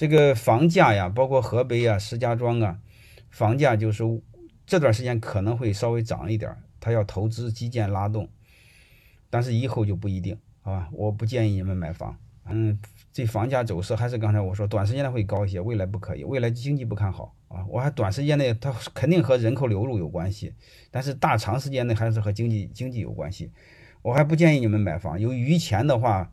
这个房价呀，包括河北啊、石家庄啊，房价就是这段时间可能会稍微涨一点，他要投资基建拉动，但是以后就不一定，好吧？我不建议你们买房。嗯，这房价走势还是刚才我说，短时间内会高一些，未来不可以，未来经济不看好啊。我还短时间内它肯定和人口流入有关系，但是大长时间内还是和经济经济有关系。我还不建议你们买房，有余钱的话，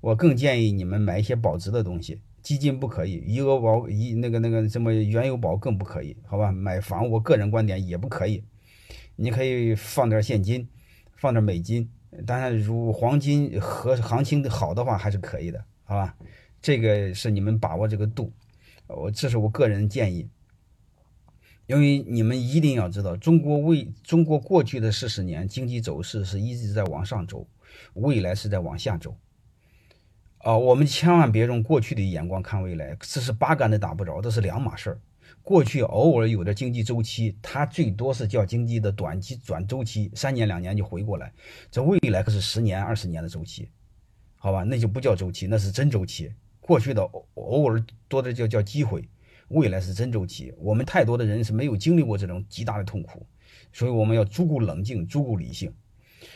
我更建议你们买一些保值的东西，基金不可以，余额宝、一那个那个什么原油宝更不可以，好吧？买房，我个人观点也不可以，你可以放点现金，放点美金。当然，如黄金和行情好的话，还是可以的，好吧？这个是你们把握这个度，我这是我个人建议。因为你们一定要知道，中国未中国过去的四十年经济走势是一直在往上走，未来是在往下走。啊，我们千万别用过去的眼光看未来，这是八竿子打不着，这是两码事儿。过去偶尔有的经济周期，它最多是叫经济的短期转周期，三年两年就回过来。这未来可是十年二十年的周期，好吧？那就不叫周期，那是真周期。过去的偶尔多的叫叫机会，未来是真周期。我们太多的人是没有经历过这种极大的痛苦，所以我们要足够冷静，足够理性。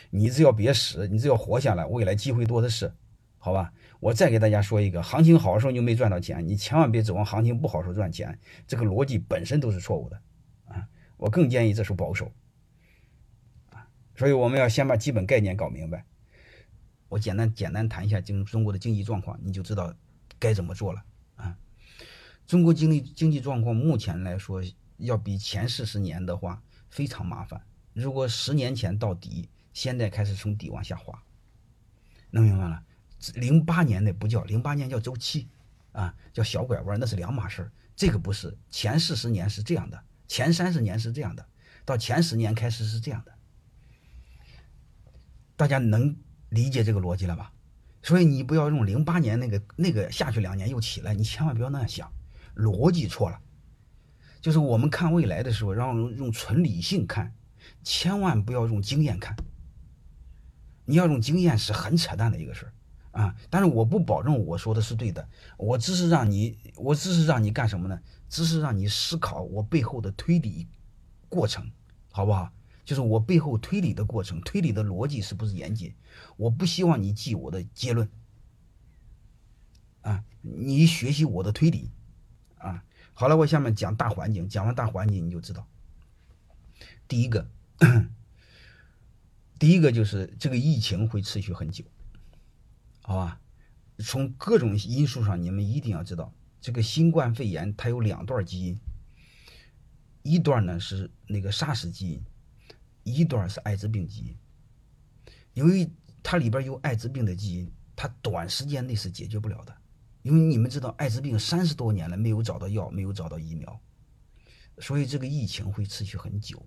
你只要别死，你只要活下来，未来机会多的是，好吧？我再给大家说一个，行情好的时候你就没赚到钱，你千万别指望行情不好时候赚钱，这个逻辑本身都是错误的啊！我更建议这是保守啊，所以我们要先把基本概念搞明白。我简单简单谈一下经中国的经济状况，你就知道该怎么做了啊！中国经济经济状况目前来说，要比前四十年的话非常麻烦。如果十年前到底，现在开始从底往下滑，能明白了？零八年那不叫零八年叫周期，啊，叫小拐弯，那是两码事儿。这个不是前四十年是这样的，前三十年是这样的，到前十年开始是这样的。大家能理解这个逻辑了吧？所以你不要用零八年那个那个下去两年又起来，你千万不要那样想，逻辑错了。就是我们看未来的时候，让用纯理性看，千万不要用经验看。你要用经验是很扯淡的一个事儿。啊！但是我不保证我说的是对的，我只是让你，我只是让你干什么呢？只是让你思考我背后的推理过程，好不好？就是我背后推理的过程，推理的逻辑是不是严谨？我不希望你记我的结论，啊，你学习我的推理，啊，好了，我下面讲大环境，讲完大环境你就知道，第一个，第一个就是这个疫情会持续很久。好吧，从各种因素上，你们一定要知道，这个新冠肺炎它有两段基因，一段呢是那个 SARS 基因，一段是艾滋病基因。由于它里边有艾滋病的基因，它短时间内是解决不了的，因为你们知道，艾滋病三十多年了没有找到药，没有找到疫苗，所以这个疫情会持续很久。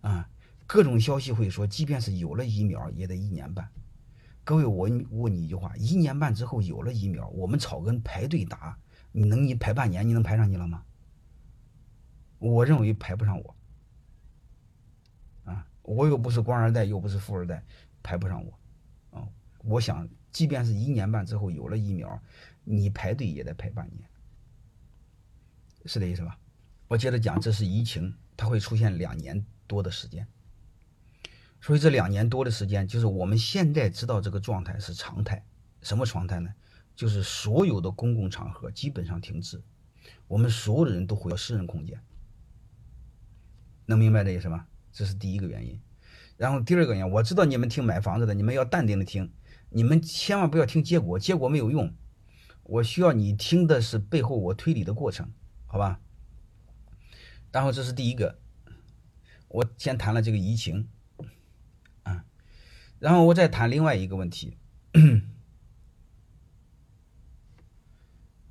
啊，各种消息会说，即便是有了疫苗，也得一年半。各位，我问你一句话：一年半之后有了疫苗，我们草根排队打，你能你排半年，你能排上去了吗？我认为排不上我。啊，我又不是官二代，又不是富二代，排不上我。啊，我想，即便是一年半之后有了疫苗，你排队也得排半年，是这意思吧？我接着讲，这是疫情，它会出现两年多的时间。所以这两年多的时间，就是我们现在知道这个状态是常态。什么常态呢？就是所有的公共场合基本上停滞，我们所有的人都回到私人空间。能明白这意思吗？这是第一个原因。然后第二个原因，我知道你们听买房子的，你们要淡定的听，你们千万不要听结果，结果没有用。我需要你听的是背后我推理的过程，好吧？然后这是第一个，我先谈了这个疫情。然后我再谈另外一个问题，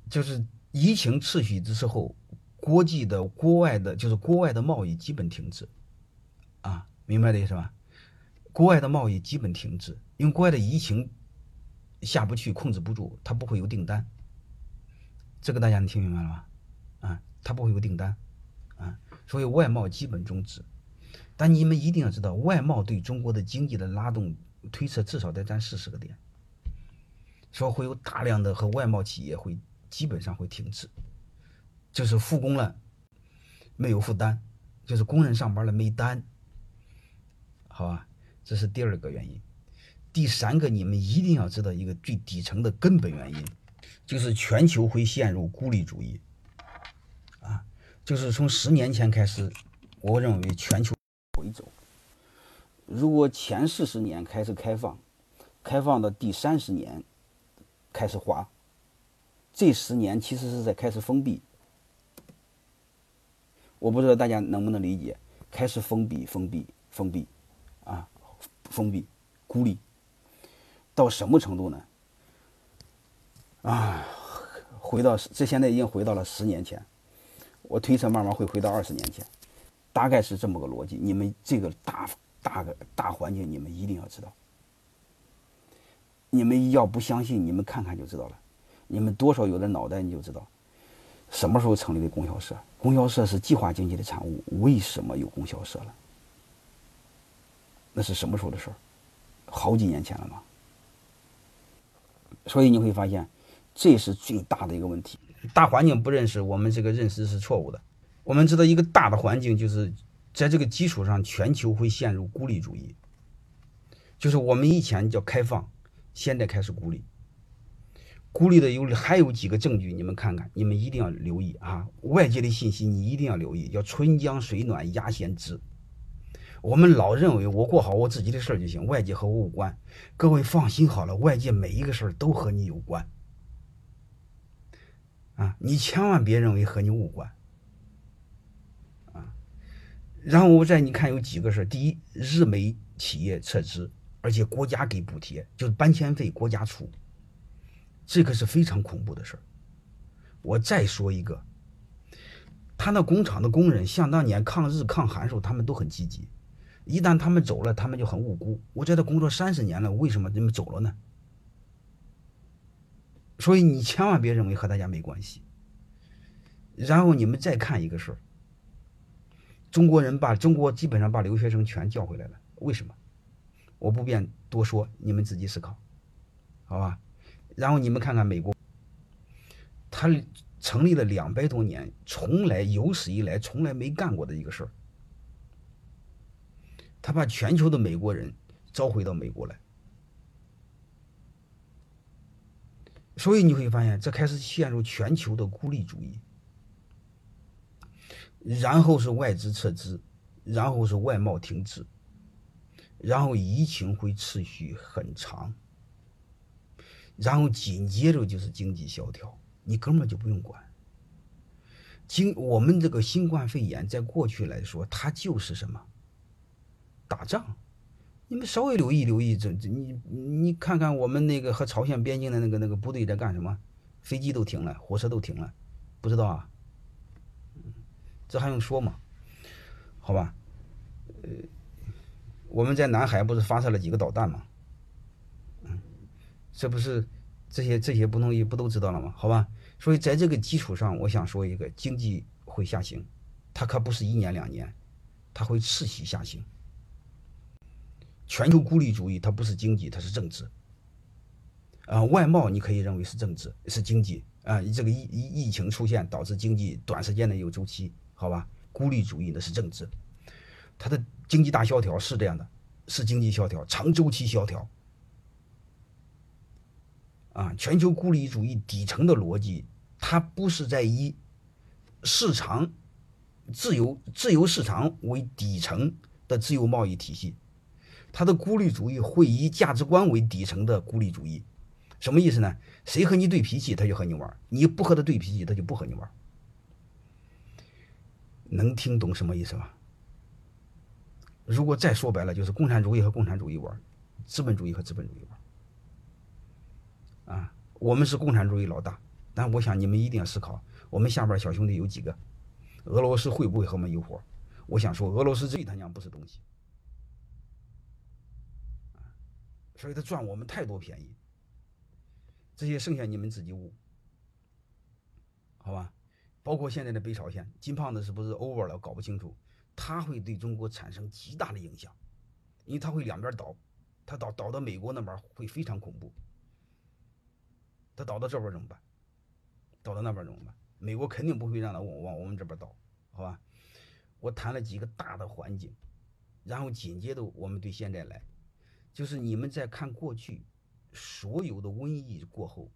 就是疫情持续之后，国际的国外的，就是国外的贸易基本停滞，啊，明白的意思吧？国外的贸易基本停滞，因为国外的疫情下不去，控制不住，它不会有订单，这个大家能听明白了吧？啊，它不会有订单，啊，所以外贸基本终止。但你们一定要知道，外贸对中国的经济的拉动推测至少得占四十个点，说会有大量的和外贸企业会基本上会停滞，就是复工了没有负担，就是工人上班了没单，好吧，这是第二个原因。第三个，你们一定要知道一个最底层的根本原因，就是全球会陷入孤立主义，啊，就是从十年前开始，我认为全球。如果前四十年开始开放，开放的第三十年开始滑。这十年其实是在开始封闭，我不知道大家能不能理解，开始封闭、封闭、封闭，啊，封闭、孤立，到什么程度呢？啊，回到这现在已经回到了十年前，我推测慢慢会回到二十年前，大概是这么个逻辑。你们这个大大个大环境，你们一定要知道，你们要不相信，你们看看就知道了。你们多少有点脑袋，你就知道什么时候成立的供销社。供销社是计划经济的产物，为什么有供销社了？那是什么时候的事儿？好几年前了嘛。所以你会发现，这是最大的一个问题。大环境不认识，我们这个认识是错误的。我们知道，一个大的环境就是在这个基础上，全球会陷入孤立主义。就是我们以前叫开放，现在开始孤立。孤立的有还有几个证据，你们看看，你们一定要留意啊！外界的信息你一定要留意，叫春江水暖鸭先知。我们老认为我过好我自己的事儿就行，外界和我无关。各位放心好了，外界每一个事儿都和你有关啊！你千万别认为和你无关！然后我再你看有几个事，第一，日美企业撤资，而且国家给补贴，就是搬迁费国家出。这个是非常恐怖的事。我再说一个，他那工厂的工人，想当年抗日抗韩时候，他们都很积极。一旦他们走了，他们就很无辜。我在这工作三十年了，为什么你们走了呢？所以你千万别认为和大家没关系。然后你们再看一个事儿，中国人把中国基本上把留学生全叫回来了，为什么？我不便多说，你们自己思考，好吧？然后你们看看美国，他成立了两百多年，从来有史以来从来没干过的一个事儿，他把全球的美国人召回到美国来，所以你会发现，这开始陷入全球的孤立主义，然后是外资撤资，然后是外贸停滞，然后疫情会持续很长。然后紧接着就是经济萧条，你根本就不用管。经我们这个新冠肺炎，在过去来说，它就是什么？打仗。你们稍微留意留意，这这你你看看我们那个和朝鲜边境的那个那个部队在干什么？飞机都停了，火车都停了，不知道啊？这还用说吗？好吧，呃，我们在南海不是发射了几个导弹吗？嗯这不是这些这些不同意不都知道了吗？好吧，所以在这个基础上，我想说一个经济会下行，它可不是一年两年，它会持续下行。全球孤立主义它不是经济，它是政治。啊，外贸你可以认为是政治，是经济啊。这个疫疫疫情出现导致经济短时间内有周期，好吧？孤立主义那是政治，它的经济大萧条是这样的，是经济萧条，长周期萧条。啊，全球孤立主义底层的逻辑，它不是在以市场自由自由市场为底层的自由贸易体系，它的孤立主义会以价值观为底层的孤立主义，什么意思呢？谁和你对脾气，他就和你玩；你不和他对脾气，他就不和你玩。能听懂什么意思吗？如果再说白了，就是共产主义和共产主义玩，资本主义和资本主义玩。啊，我们是共产主义老大，但我想你们一定要思考，我们下边小兄弟有几个？俄罗斯会不会和我们有伙？我想说，俄罗斯最他娘不是东西，所以他赚我们太多便宜。这些剩下你们自己悟，好吧？包括现在的北朝鲜，金胖子是不是 over 了？搞不清楚，他会对中国产生极大的影响，因为他会两边倒，他倒倒到美国那边会非常恐怖。他倒到这边怎么办？倒到那边怎么办？美国肯定不会让他往往我们这边倒，好吧？我谈了几个大的环境，然后紧接着我们对现在来，就是你们在看过去所有的瘟疫过后，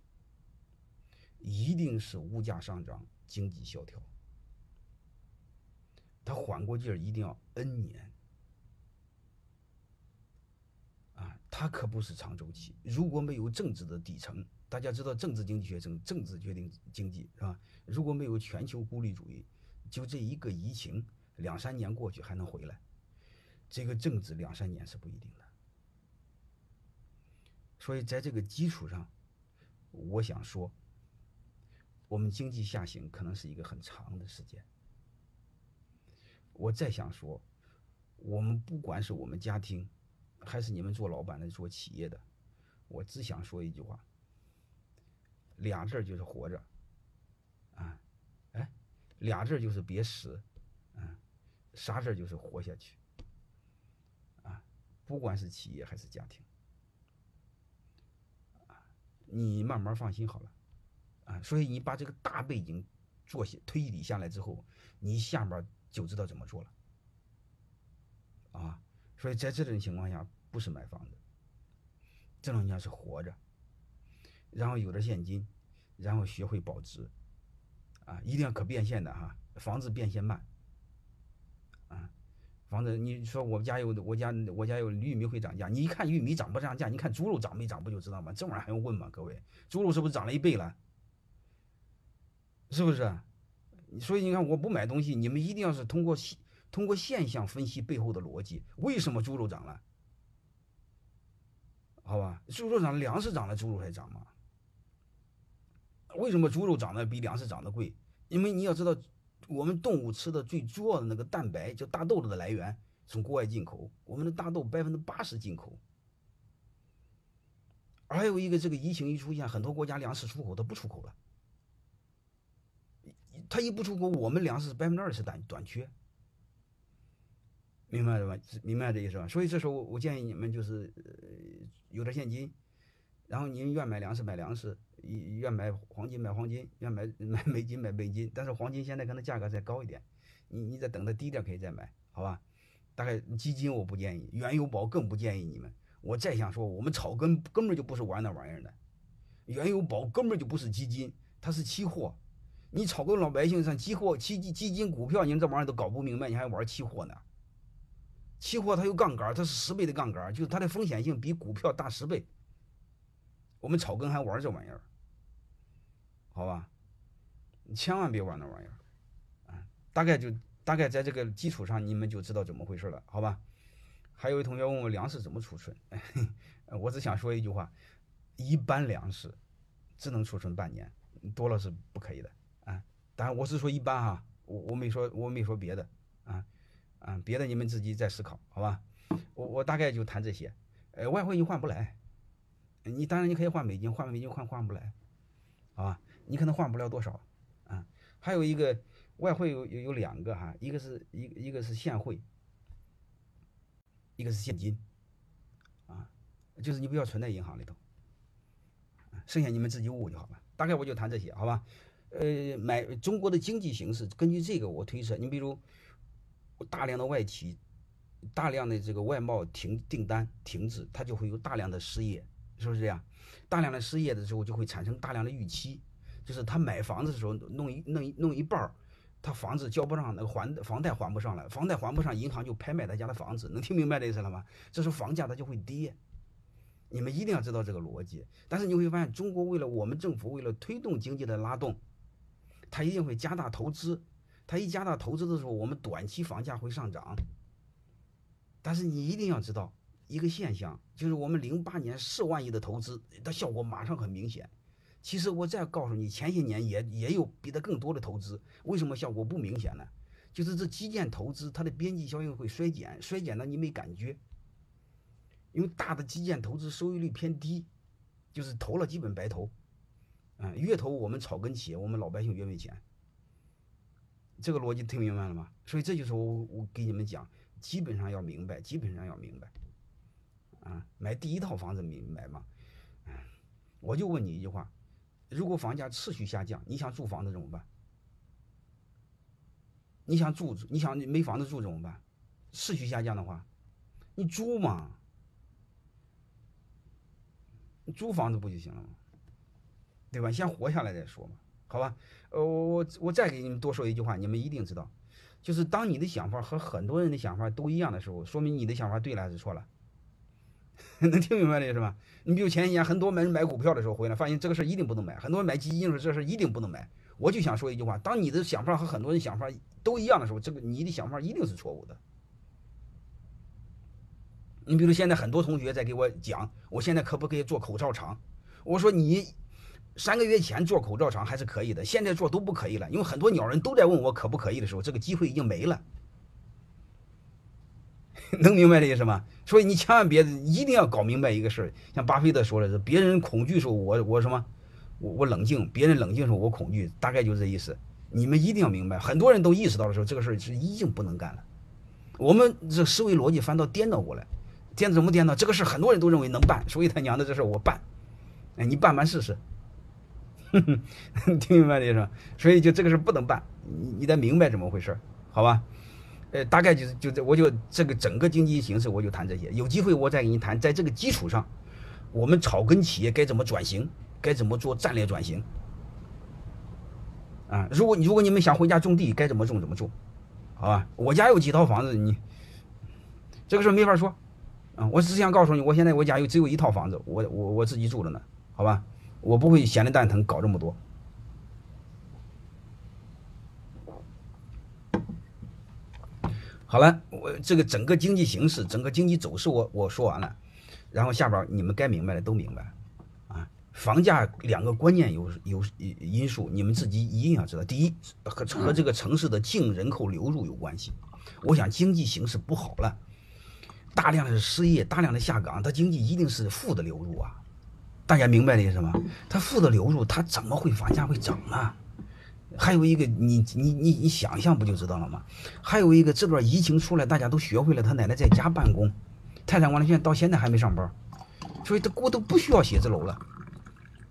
一定是物价上涨、经济萧条，他缓过劲儿一定要 N 年。啊，它可不是长周期。如果没有政治的底层，大家知道政治经济学政政治决定经济是吧？如果没有全球孤立主义，就这一个疫情，两三年过去还能回来，这个政治两三年是不一定的。所以在这个基础上，我想说，我们经济下行可能是一个很长的时间。我再想说，我们不管是我们家庭。还是你们做老板的、做企业的，我只想说一句话：俩字就是活着，啊，哎，俩字就是别死，嗯，啥字就是活下去，啊，不管是企业还是家庭，啊，你慢慢放心好了，所以你把这个大背景做下推理下来之后，你下面就知道怎么做了，啊。所以在这种情况下，不是买房子，这种情况下是活着，然后有点现金，然后学会保值，啊，一定要可变现的哈，房子变现慢，啊，房子你说我们家有我家我家有玉米会涨价，你一看玉米涨不涨价，你看猪肉涨没涨不就知道吗？这玩意儿还用问吗？各位，猪肉是不是涨了一倍了？是不是？所以你看我不买东西，你们一定要是通过通过现象分析背后的逻辑，为什么猪肉涨了？好吧，猪肉涨，粮食涨了，猪肉还涨吗。为什么猪肉涨得比粮食涨得贵？因为你要知道，我们动物吃的最主要的那个蛋白，叫大豆子的来源从国外进口，我们的大豆百分之八十进口。还有一个，这个疫情一出现，很多国家粮食出口它不出口了，他一不出国，我们粮食百分之二十短短缺。明白了吧？明白这意思吧？所以这时候我建议你们就是呃有点现金，然后您愿买粮食买粮食，愿买黄金买黄金，愿买 买美金买美金。但是黄金现在可能价格再高一点，你你再等它低点可以再买，好吧？大概基金我不建议，原油宝更不建议你们。我再想说，我们草根根本就不是玩那玩意儿的，原油宝根本就不是基金，它是期货。你草根老百姓上期货、基基基金、股票，你这玩意儿都搞不明白，你还玩期货呢？期货它有杠杆，它是十倍的杠杆，就是它的风险性比股票大十倍。我们草根还玩这玩意儿，好吧？你千万别玩那玩意儿，啊，大概就大概在这个基础上，你们就知道怎么回事了，好吧？还有一同学问我粮食怎么储存，我只想说一句话：一般粮食只能储存半年，多了是不可以的。当然我是说一般哈，我我没说我没说别的啊。啊，别的你们自己再思考，好吧？我我大概就谈这些。呃，外汇你换不来，你当然你可以换美金，换美金换换不来，好吧？你可能换不了多少啊。还有一个外汇有有有两个哈，一个是一一个是现汇，一个是现金，啊，就是你不要存在银行里头，剩下你们自己悟就好了。大概我就谈这些，好吧？呃，买中国的经济形势，根据这个我推测，你比如。大量的外企，大量的这个外贸停订单停止，它就会有大量的失业，是不是这样？大量的失业的时候，就会产生大量的预期，就是他买房子的时候弄一弄一弄一半儿，他房子交不上，那个还房贷还不上了，房贷还不上，银行就拍卖他家的房子，能听明白这意思了吗？这时候房价它就会跌，你们一定要知道这个逻辑。但是你会发现，中国为了我们政府为了推动经济的拉动，他一定会加大投资。它一加大投资的时候，我们短期房价会上涨。但是你一定要知道一个现象，就是我们零八年四万亿的投资，它效果马上很明显。其实我再告诉你，前些年也也有比它更多的投资，为什么效果不明显呢？就是这基建投资它的边际效应会衰减，衰减到你没感觉。因为大的基建投资收益率偏低，就是投了基本白投。嗯，越投我们草根企业，我们老百姓越没钱。这个逻辑听明白了吗？所以这就是我我给你们讲，基本上要明白，基本上要明白，啊，买第一套房子明白吗？嗯，我就问你一句话，如果房价持续下降，你想住房子怎么办？你想住，你想没房子住怎么办？持续下降的话，你租嘛，租房子不就行了吗？对吧？先活下来再说嘛，好吧？呃，我我我再给你们多说一句话，你们一定知道，就是当你的想法和很多人的想法都一样的时候，说明你的想法对了还是错了？能听明白这个是吧？你比如前几年很多人买股票的时候回来，发现这个事儿一定不能买；很多人买基金的时候，这事儿一定不能买。我就想说一句话：当你的想法和很多人想法都一样的时候，这个你的想法一定是错误的。你比如现在很多同学在给我讲，我现在可不可以做口罩厂？我说你三个月前做口罩厂还是可以的，现在做都不可以了，因为很多鸟人都在问我可不可以的时候，这个机会已经没了。能明白这意思吗？所以你千万别一定要搞明白一个事儿，像巴菲特说的是，别人恐惧时候我我什么，我我冷静；别人冷静时候我恐惧，大概就这意思。你们一定要明白，很多人都意识到的时候，这个事儿是已经不能干了。我们这思维逻辑反倒颠倒过来，颠怎么颠倒？这个事很多人都认为能办，所以他娘的这事我办，哎，你办办试试。哼 哼听明白这意思？所以就这个事不能办，你你得明白怎么回事，好吧？呃，大概就是就这，我就这个整个经济形势，我就谈这些。有机会我再给你谈，在这个基础上，我们草根企业该怎么转型，该怎么做战略转型。啊，如果如果你们想回家种地，该怎么种怎么种，好吧？我家有几套房子，你这个事没法说。啊，我只想告诉你，我现在我家有只有一套房子，我我我自己住着呢，好吧？我不会闲的蛋疼搞这么多。好了，我这个整个经济形势、整个经济走势，我我说完了，然后下边你们该明白的都明白，啊，房价两个关键有有因素，你们自己一定要知道。第一，和和这个城市的净人口流入有关系。我想经济形势不好了，大量的失业，大量的下岗，它经济一定是负的流入啊。大家明白的意思吗？他负的流入，他怎么会房价会涨呢？还有一个，你你你你想象不就知道了吗？还有一个，这段疫情出来，大家都学会了他奶奶在家办公，泰山管理学院到现在还没上班，所以他我都不需要写字楼了，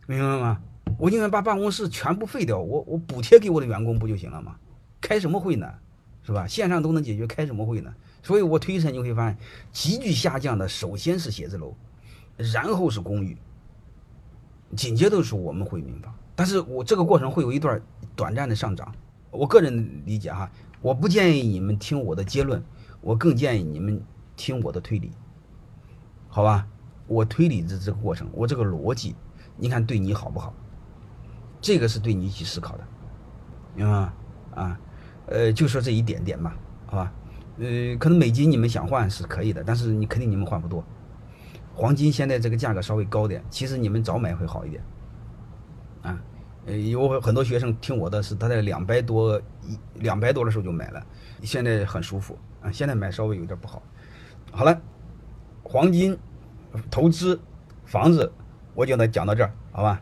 明白吗？我宁愿把办公室全部废掉，我我补贴给我的员工不就行了吗？开什么会呢？是吧？线上都能解决，开什么会呢？所以我推测你会发现，急剧下降的首先是写字楼，然后是公寓，紧接着是我们会民房。但是我这个过程会有一段短暂的上涨，我个人理解哈，我不建议你们听我的结论，我更建议你们听我的推理，好吧？我推理的这个过程，我这个逻辑，你看对你好不好？这个是对你去思考的，明白吗？啊，呃，就说这一点点吧，好吧？呃，可能美金你们想换是可以的，但是你肯定你们换不多。黄金现在这个价格稍微高点，其实你们早买会好一点。啊，呃，有很多学生听我的是他在两百多一两百多的时候就买了，现在很舒服啊。现在买稍微有点不好。好了，黄金投资房子，我就能讲到这儿，好吧？